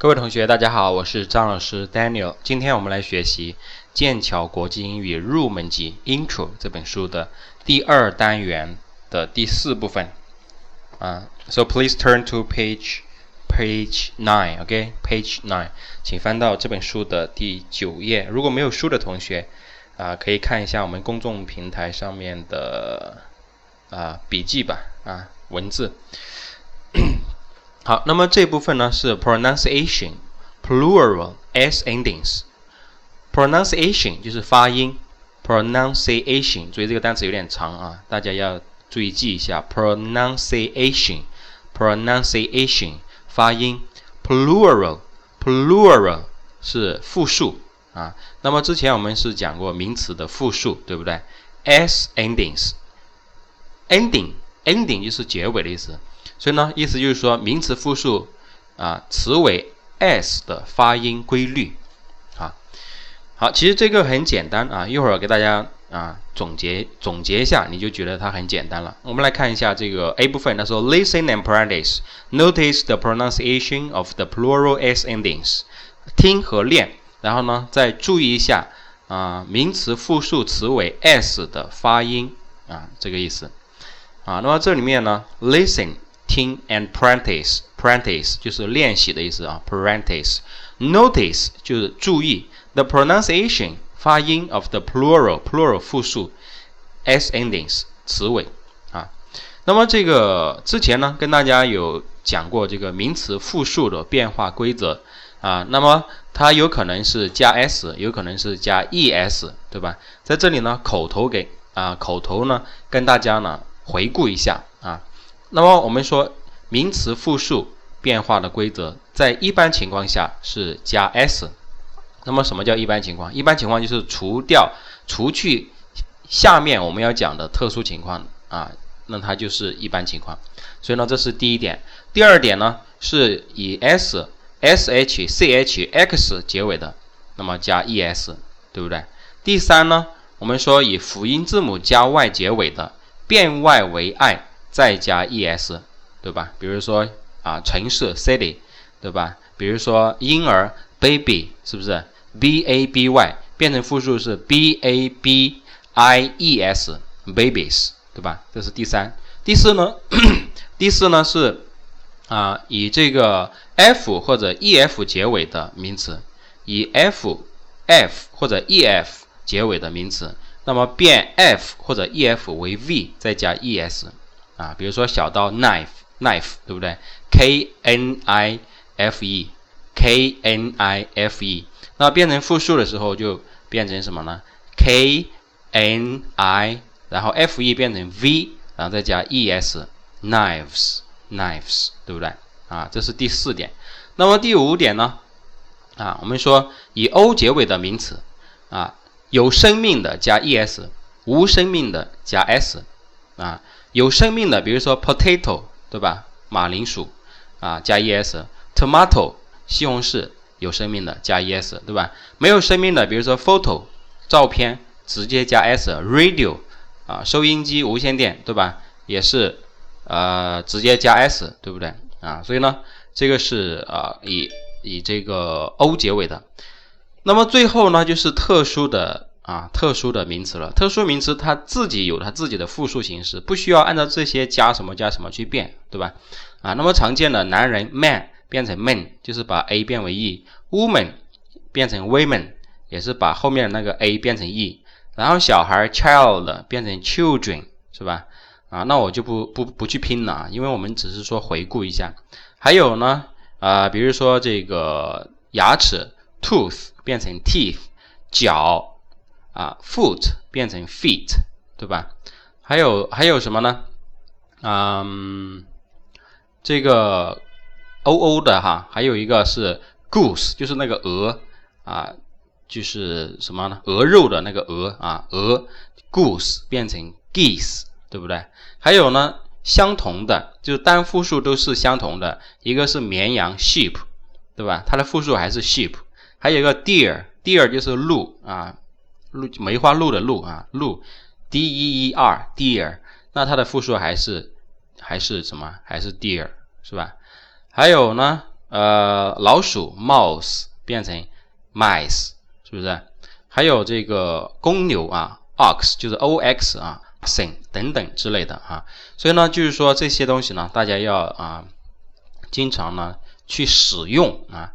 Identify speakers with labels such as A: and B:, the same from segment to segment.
A: 各位同学，大家好，我是张老师 Daniel。今天我们来学习剑桥国际英语入门级 Intro 这本书的第二单元的第四部分。啊，So please turn to page page nine，OK，page nine，请翻到这本书的第九页。如果没有书的同学，啊，可以看一下我们公众平台上面的啊笔记吧，啊文字。好，那么这部分呢是 pronunciation plural s endings。pronunciation 就是发音，pronunciation，注意这个单词有点长啊，大家要注意记一下 pronunciation，pronunciation 发音，plural plural 是复数啊。那么之前我们是讲过名词的复数，对不对？s endings，ending ending 就是结尾的意思。 所以呢，意思就是说，名词复数啊，词尾 s 的发音规律啊。好，其实这个很简单啊，一会儿给大家啊总结总结一下，你就觉得它很简单了。我们来看一下这个 A 部分，他说：Listen and practice. Notice the pronunciation of the plural s endings. 听和练，然后呢，再注意一下啊，名词复数词尾 s 的发音啊，这个意思啊。那么这里面呢，listen。听 and practice practice 就是练习的意思啊，practice notice 就是注意 the pronunciation 发音 of the plural plural 复数 s endings 词尾啊。那么这个之前呢，跟大家有讲过这个名词复数的变化规则啊。那么它有可能是加 s，有可能是加 es，对吧？在这里呢，口头给啊，口头呢跟大家呢回顾一下。那么我们说名词复数变化的规则，在一般情况下是加 s。那么什么叫一般情况？一般情况就是除掉、除去下面我们要讲的特殊情况啊，那它就是一般情况。所以呢，这是第一点。第二点呢，是以 s、sh、ch、x 结尾的，那么加 es，对不对？第三呢，我们说以辅音字母加 y 结尾的，变 y 为 i。再加 es，对吧？比如说啊，城市 city，对吧？比如说婴儿 baby，是不是 b a b y 变成复数是 b a b i e s babies，对吧？这是第三。第四呢？第四呢是啊，以这个 f 或者 e f 结尾的名词，以 f f 或者 e f 结尾的名词，那么变 f 或者 e f 为 v，再加 e s。啊，比如说小刀 knife，knife 对不对？k n i f e，k n i f e，那变成复数的时候就变成什么呢？k n i，然后 f e 变成 v，然后再加 e s，knives，knives 对不对？啊，这是第四点。那么第五点呢？啊，我们说以 o 结尾的名词，啊，有生命的加 e s，无生命的加 s，啊。有生命的，比如说 potato，对吧？马铃薯啊，加 es；tomato，西红柿有生命的，加 es，对吧？没有生命的，比如说 photo，照片直接加 s；radio，啊，收音机、无线电，对吧？也是呃直接加 s，对不对？啊，所以呢，这个是啊以以这个 o 结尾的。那么最后呢，就是特殊的。啊，特殊的名词了。特殊名词它自己有它自己的复数形式，不需要按照这些加什么加什么去变，对吧？啊，那么常见的男人 man 变成 men，就是把 a 变为 e；woman 变成 women，也是把后面那个 a 变成 e。然后小孩 child 变成 children，是吧？啊，那我就不不不去拼了，因为我们只是说回顾一下。还有呢，啊，比如说这个牙齿 tooth 变成 teeth，脚。啊，foot 变成 feet，对吧？还有还有什么呢？嗯，这个 o o 的哈，还有一个是 goose，就是那个鹅啊，就是什么呢？鹅肉的那个鹅啊，鹅 goose 变成 geese，对不对？还有呢，相同的就是单复数都是相同的，一个是绵羊 sheep，对吧？它的复数还是 sheep。还有一个 deer，deer 就是鹿啊。鹿梅花鹿的鹿啊，鹿，d e e r，deer，那它的复数还是还是什么？还是 deer，是吧？还有呢，呃，老鼠 mouse 变成 mice，是不是？还有这个公牛啊，ox 就是 ox 啊，oxen 等等之类的啊。所以呢，就是说这些东西呢，大家要啊，经常呢去使用啊，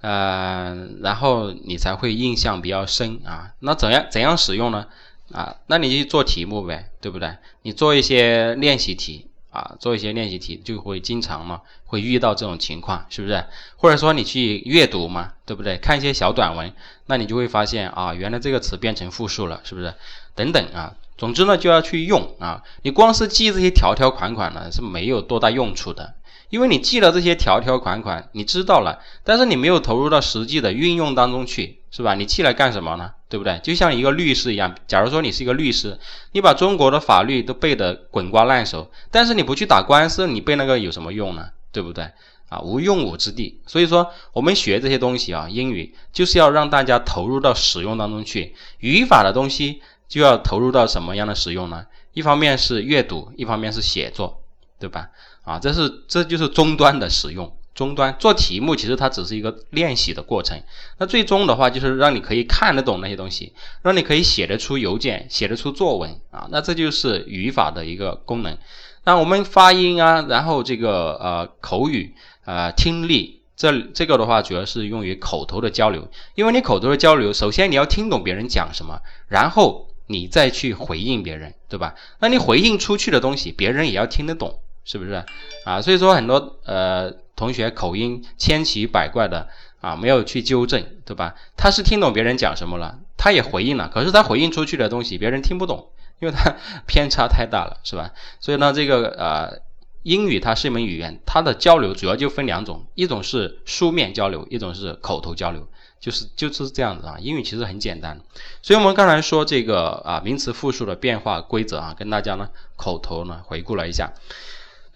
A: 呃，然后你才会印象比较深啊。那怎样怎样使用呢？啊，那你就做题目呗，对不对？你做一些练习题。啊，做一些练习题就会经常嘛，会遇到这种情况，是不是？或者说你去阅读嘛，对不对？看一些小短文，那你就会发现啊，原来这个词变成复数了，是不是？等等啊，总之呢就要去用啊。你光是记这些条条款款呢是没有多大用处的，因为你记了这些条条款款，你知道了，但是你没有投入到实际的运用当中去，是吧？你记来干什么呢？对不对？就像一个律师一样，假如说你是一个律师，你把中国的法律都背得滚瓜烂熟，但是你不去打官司，你背那个有什么用呢？对不对？啊，无用武之地。所以说，我们学这些东西啊，英语就是要让大家投入到使用当中去。语法的东西就要投入到什么样的使用呢？一方面是阅读，一方面是写作，对吧？啊，这是这就是终端的使用。终端做题目，其实它只是一个练习的过程。那最终的话，就是让你可以看得懂那些东西，让你可以写得出邮件，写得出作文啊。那这就是语法的一个功能。那我们发音啊，然后这个呃口语呃听力，这这个的话主要是用于口头的交流。因为你口头的交流，首先你要听懂别人讲什么，然后你再去回应别人，对吧？那你回应出去的东西，别人也要听得懂，是不是啊？所以说很多呃。同学口音千奇百怪的啊，没有去纠正，对吧？他是听懂别人讲什么了，他也回应了，可是他回应出去的东西别人听不懂，因为他偏差太大了，是吧？所以呢，这个呃，英语它是一门语言，它的交流主要就分两种，一种是书面交流，一种是口头交流，就是就是这样子啊。英语其实很简单，所以我们刚才说这个啊名词复数的变化规则啊，跟大家呢口头呢回顾了一下。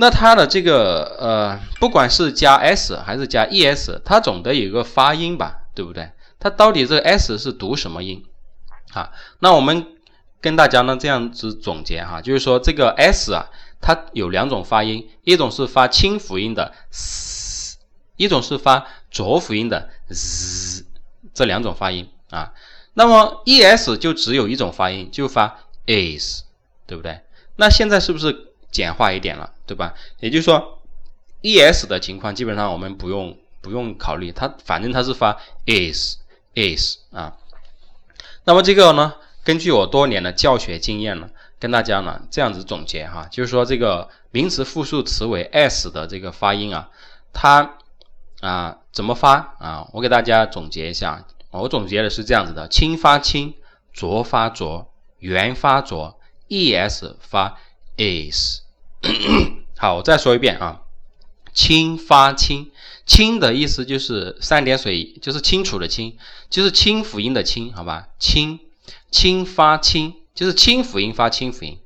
A: 那它的这个呃，不管是加 s 还是加 es，它总得有一个发音吧，对不对？它到底这个 s 是读什么音啊？那我们跟大家呢这样子总结哈，就是说这个 s 啊，它有两种发音，一种是发清辅音的 s，一种是发浊辅音的 z，这两种发音啊。那么 es 就只有一种发音，就发 is，对不对？那现在是不是？简化一点了，对吧？也就是说，es 的情况基本上我们不用不用考虑，它反正它是发 is is 啊。那么这个呢，根据我多年的教学经验呢，跟大家呢这样子总结哈，就是说这个名词复数词尾 s 的这个发音啊，它啊怎么发啊？我给大家总结一下，我总结的是这样子的：轻发轻，浊发浊，元发浊，es 发。Is，好，我再说一遍啊，清发清，清的意思就是三点水，就是清楚的清，就是清辅音的清，好吧？清，清发清，就是清辅音发清辅音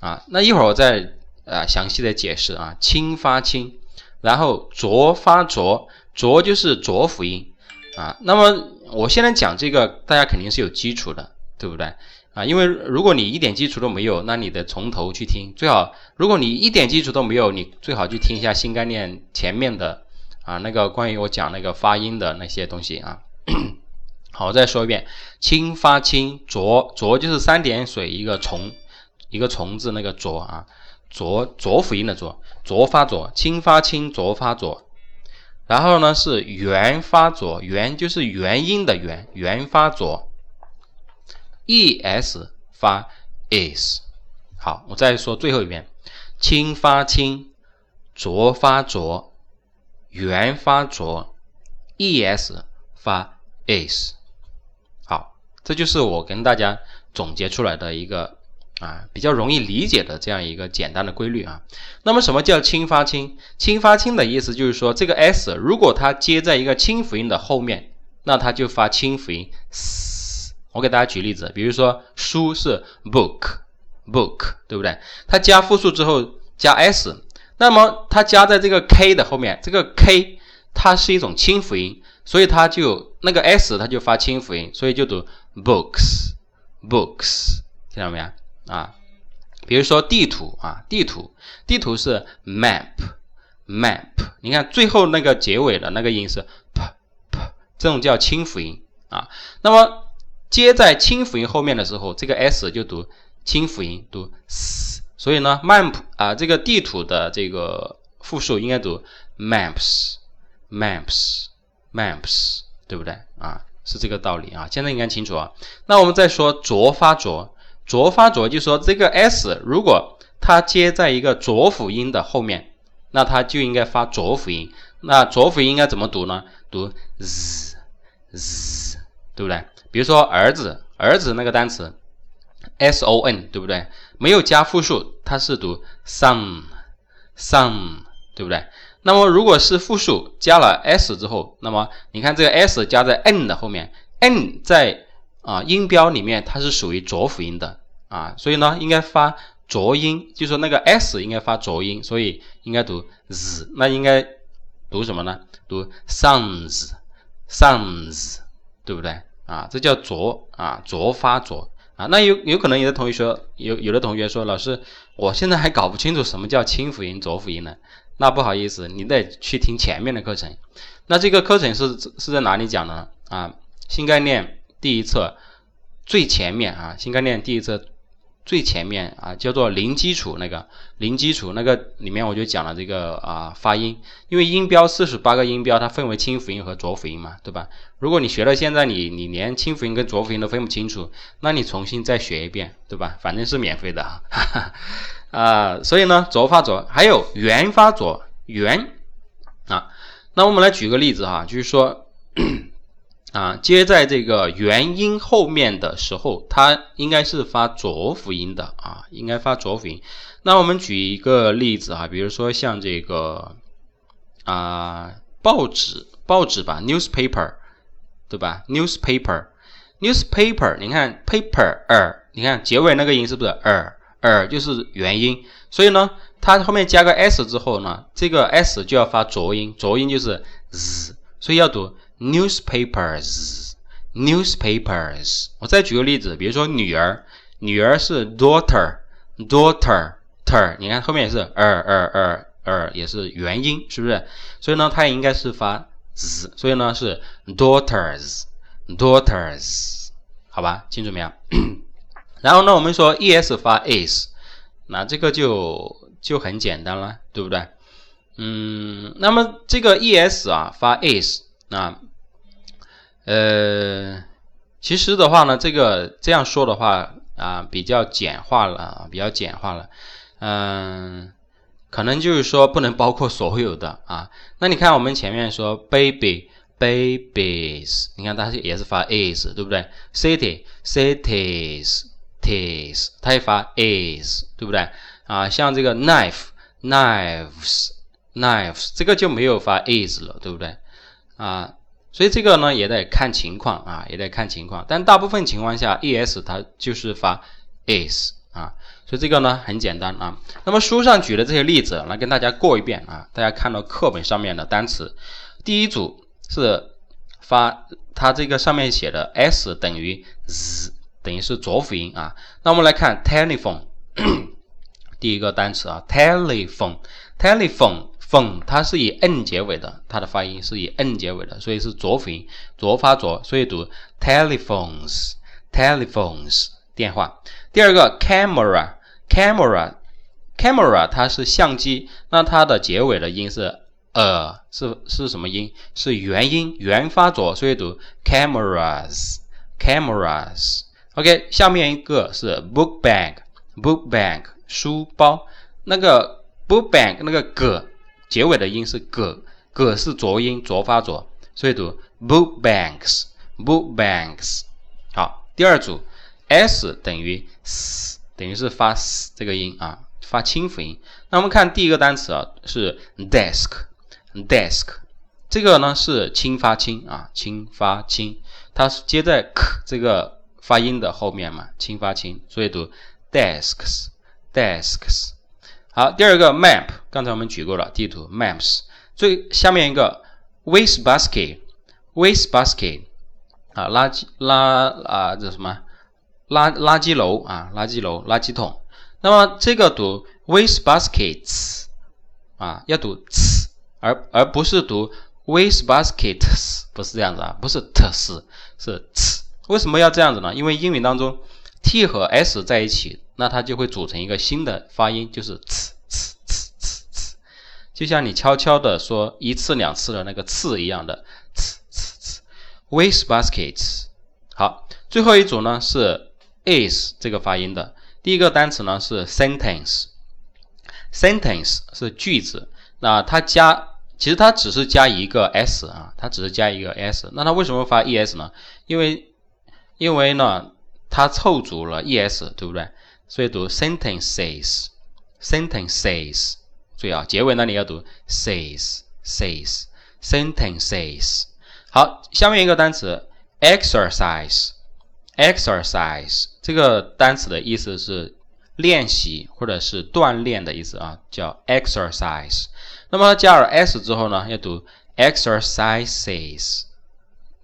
A: 啊。那一会儿我再啊详细的解释啊，清发清，然后浊发浊，浊就是浊辅音啊。那么我现在讲这个，大家肯定是有基础的，对不对？啊，因为如果你一点基础都没有，那你得从头去听。最好，如果你一点基础都没有，你最好去听一下新概念前面的啊，那个关于我讲那个发音的那些东西啊。好，我再说一遍，清发清，浊浊就是三点水一个虫，一个虫字那个浊啊，浊浊辅音的浊，浊发浊，清发清，浊发浊。然后呢是元发浊，元就是元音的元，元发浊。E s 发 is，好，我再说最后一遍，轻发轻，浊发浊，元发浊，e s 发 is，好，这就是我跟大家总结出来的一个啊比较容易理解的这样一个简单的规律啊。那么什么叫轻发轻？轻发轻的意思就是说，这个 s 如果它接在一个清辅音的后面，那它就发清辅音 s。我给大家举例子，比如说书是 book，book，对不对？它加复数之后加 s，那么它加在这个 k 的后面，这个 k 它是一种清辅音，所以它就那个 s 它就发清辅音，所以就读 books，books，听到没有啊？比如说地图啊，地图，地图是 map，map，map。你看最后那个结尾的那个音是 p p，这种叫清辅音啊。那么接在清辅音后面的时候，这个 s 就读清辅音，读 s。所以呢，map 啊，这个地图的这个复数应该读 maps，maps，maps，对不对啊？是这个道理啊。现在应该清楚啊。那我们再说浊发浊，浊发浊，就说这个 s 如果它接在一个浊辅音的后面，那它就应该发浊辅音。那浊辅音应该怎么读呢？读 z z，对不对？比如说儿子，儿子那个单词 s o n，对不对？没有加复数，它是读 son，son，对不对？那么如果是复数加了 s 之后，那么你看这个 s 加在 n 的后面，n 在啊音标里面它是属于浊辅音的啊，所以呢应该发浊音，就说那个 s 应该发浊音，所以应该读 z，那应该读什么呢？读 sons，sons，对不对？啊，这叫浊啊，浊发浊啊。那有有可能有的同学说，有有的同学说，老师，我现在还搞不清楚什么叫清辅音、浊辅音呢。那不好意思，你得去听前面的课程。那这个课程是是在哪里讲呢？啊，新概念第一册最前面啊，新概念第一册。最前面啊，叫做零基础那个零基础那个里面我就讲了这个啊发音，因为音标四十八个音标它分为清辅音和浊辅音嘛，对吧？如果你学到现在你你连清辅音跟浊辅音都分不清楚，那你重新再学一遍，对吧？反正是免费的 啊，所以呢浊发浊还有元发浊元啊，那我们来举个例子哈，就是说。啊，接在这个元音后面的时候，它应该是发浊辅音的啊，应该发浊辅音。那我们举一个例子哈，比如说像这个啊，报纸，报纸吧，newspaper，对吧？newspaper，newspaper，你看 paper 儿，你看结尾那个音是不是儿儿就是元音？所以呢，它后面加个 s 之后呢，这个 s 就要发浊音，浊音就是 z，所以要读。newspapers newspapers 我再举个例子比如说女儿女儿是 daughter daughter ter 你看后面也是 er er er er 也是元音是不是？所以呢它也应该是发 z 所以呢是 daughters daughters 好吧清楚没有？然后呢我们说 es 发 s 那这个就就很简单了对不对？嗯那么这个 es 啊发 s 那呃，其实的话呢，这个这样说的话啊，比较简化了，比较简化了。嗯，可能就是说不能包括所有的啊。那你看我们前面说 baby babies，你看它是也是发 is，对不对？city cities ties，它也发 is，对不对？啊，像这个 knife knives knives，这个就没有发 is 了，对不对？啊。所以这个呢也得看情况啊，也得看情况。但大部分情况下，es 它就是发 s 啊。所以这个呢很简单啊。那么书上举的这些例子来跟大家过一遍啊。大家看到课本上面的单词，第一组是发它这个上面写的 s 等于 z，等于是浊辅音啊。那我们来看 telephone，第一个单词啊，telephone，telephone。Phone 它是以 n 结尾的，它的发音是以 n 结尾的，所以是浊辅音，浊发浊，所以读 telephones，telephones 电话。第二个 camera，camera，camera 它是相机，那它的结尾的音是呃，是是什么音？是元音，元发浊，所以读 cameras，cameras。OK，下面一个是 book bag，book bag 书包，那个 book bag 那个个。结尾的音是 g，g 是浊音，浊发浊，所以读 book banks，book banks。好，第二组 s 等于 s，等于是发 s 这个音啊，发清辅音。那我们看第一个单词啊，是 desk，desk，这个呢是清发清啊，清发清，它是接在 k 这个发音的后面嘛，清发清，所以读 desks，desks。好，第二个 map，刚才我们举过了地图 maps。最下面一个 waste basket，waste basket 啊，垃圾垃啊这什么垃垃圾楼啊，垃圾楼垃圾桶。那么这个读 waste baskets 啊，要读 ts 而而不是读 waste baskets，不是这样子啊，不是 t 是是 t。为什么要这样子呢？因为英语当中 t 和 s 在一起，那它就会组成一个新的发音，就是呲呲呲呲呲就像你悄悄的说一次两次的那个次一样的呲呲呲。with baskets。好，最后一组呢是 is 这个发音的。第一个单词呢是 sentence，sentence 是句子。那它加，其实它只是加一个 s 啊，它只是加一个 s。那它为什么发 es 呢？因为因为呢，它凑足了 es，对不对？所以读 sentences，sentences。注意啊，结尾那里要读 says，says，sentences。好，下面一个单词 exercise，exercise 这个单词的意思是练习或者是锻炼的意思啊，叫 exercise。那么加了 s 之后呢，要读 exercises。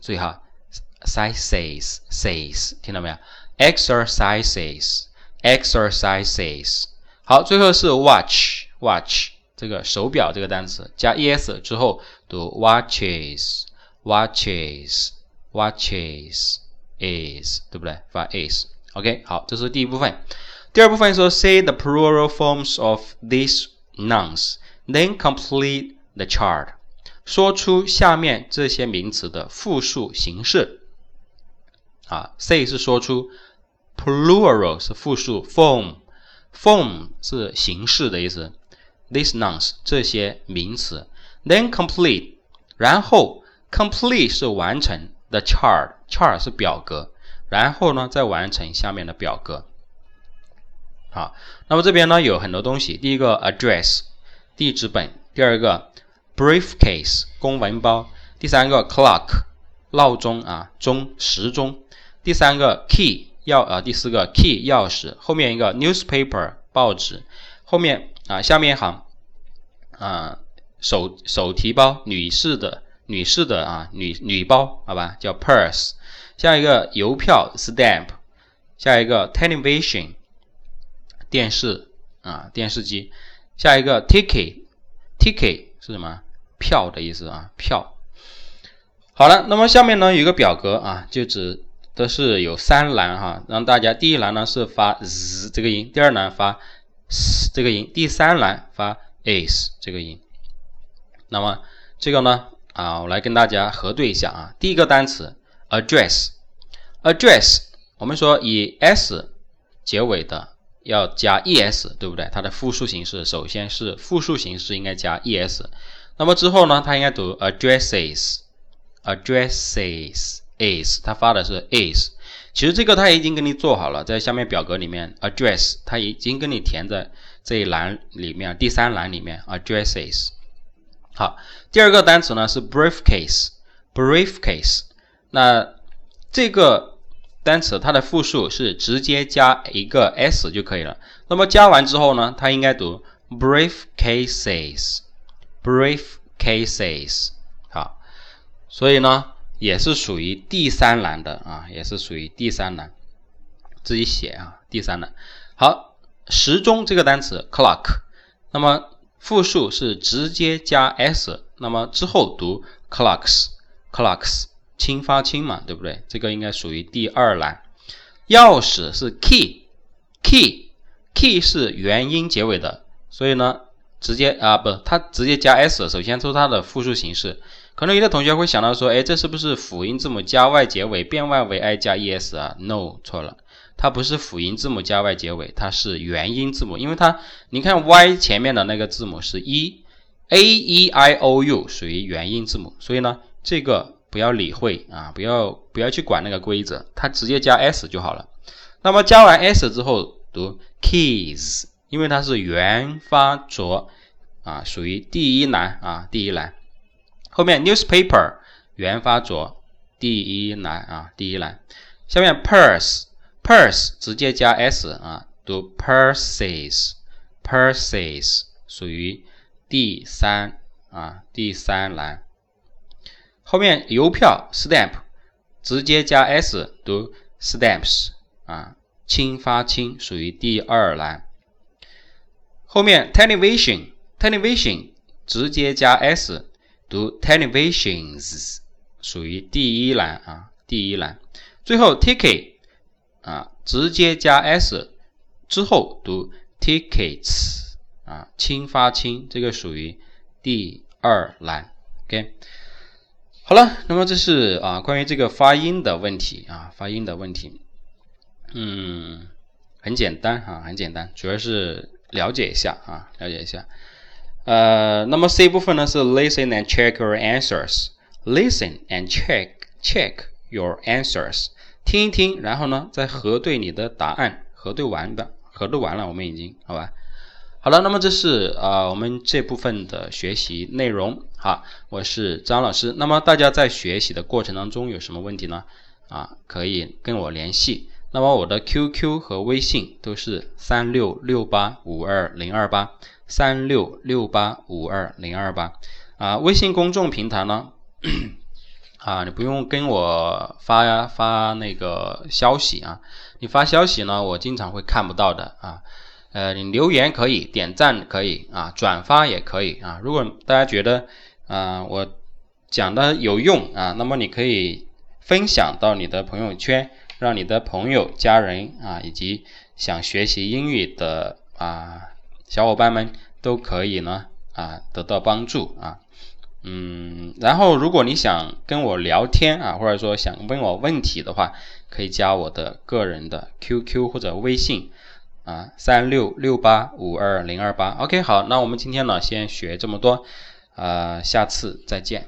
A: 注意哈。，sizes says 听到没有？exercises exercises 好，最后是 watch watch 这个手表这个单词加 es 之后读 watches watches watches is 对不对？发 is OK 好，这是第一部分。第二部分说 say the plural forms of these nouns then complete the chart 说出下面这些名词的复数形式。啊，say 是说出 ，plural 是复数，form，form 是形式的意思，these nouns 这些名词，then complete，然后 complete 是完成，the chart，chart 是表格，然后呢再完成下面的表格。好，那么这边呢有很多东西，第一个 address 地址本，第二个 briefcase 公文包，第三个 clock 闹钟啊钟时钟。第三个 key 钥啊，第四个 key 钥匙，后面一个 newspaper 报纸，后面啊下面一行啊手手提包女士的女士的啊女女包好吧叫 purse，下一个邮票 stamp，下一个 television 电视啊电视机，下一个 ticket ticket 是什么票的意思啊票。好了，那么下面呢有一个表格啊，就指。都是有三栏哈，让大家第一栏呢是发 z 这个音，第二栏发 s 这个音，第三栏发 s 这个音。那么这个呢啊，我来跟大家核对一下啊。第一个单词 address，address 我们说以 s 结尾的要加 es，对不对？它的复数形式首先是复数形式应该加 es，那么之后呢，它应该读 addresses，addresses。is，它发的是 is，其实这个它已经给你做好了，在下面表格里面 address，它已经给你填在这一栏里面，第三栏里面 addresses。好，第二个单词呢是 briefcase，briefcase，那这个单词它的复数是直接加一个 s 就可以了。那么加完之后呢，它应该读 briefcases，briefcases。好，所以呢。也是属于第三栏的啊，也是属于第三栏，自己写啊，第三栏。好，时钟这个单词 clock，那么复数是直接加 s，那么之后读 clocks，clocks，轻发轻嘛，对不对？这个应该属于第二栏。钥匙是 key，key，key 是元音结尾的，所以呢，直接啊不，它直接加 s，首先抽它的复数形式。可能有的同学会想到说，哎，这是不是辅音字母加 y 结尾变 y 为 i 加 es 啊？No，错了，它不是辅音字母加 y 结尾，它是元音字母。因为它，你看 y 前面的那个字母是 e，a e i o u 属于元音字母，所以呢，这个不要理会啊，不要不要去管那个规则，它直接加 s 就好了。那么加完 s 之后读 keys，因为它是元发浊啊，属于第一栏啊，第一栏。后面 newspaper 原发浊，第一栏啊，第一栏。下面 purse purse 直接加 s 啊，读 purses purses 属于第三啊，第三栏。后面邮票 stamp 直接加 s 读 stamps 啊，轻发轻属于第二栏。后面 television television 直接加 s 读 televisions，属于第一栏啊，第一栏。最后 ticket 啊，直接加 s 之后读 tickets 啊，轻发轻，这个属于第二栏。OK，好了，那么这是啊关于这个发音的问题啊，发音的问题，嗯，很简单哈，很简单，主要是了解一下啊，了解一下。呃，那么 C 部分呢是 listen and check your answers，listen and check check your answers，听一听，然后呢再核对你的答案，核对完的，核对完了，我们已经好吧。好了，那么这是啊我们这部分的学习内容。好，我是张老师。那么大家在学习的过程当中有什么问题呢？啊，可以跟我联系。那么我的 QQ 和微信都是三六六八五二零二八。三六六八五二零二八啊，微信公众平台呢 啊，你不用跟我发呀发那个消息啊，你发消息呢，我经常会看不到的啊。呃，你留言可以，点赞可以啊，转发也可以啊。如果大家觉得啊我讲的有用啊，那么你可以分享到你的朋友圈，让你的朋友、家人啊，以及想学习英语的啊。小伙伴们都可以呢啊得到帮助啊，嗯，然后如果你想跟我聊天啊，或者说想问我问题的话，可以加我的个人的 QQ 或者微信啊，三六六八五二零二八。OK，好，那我们今天呢先学这么多，啊，下次再见。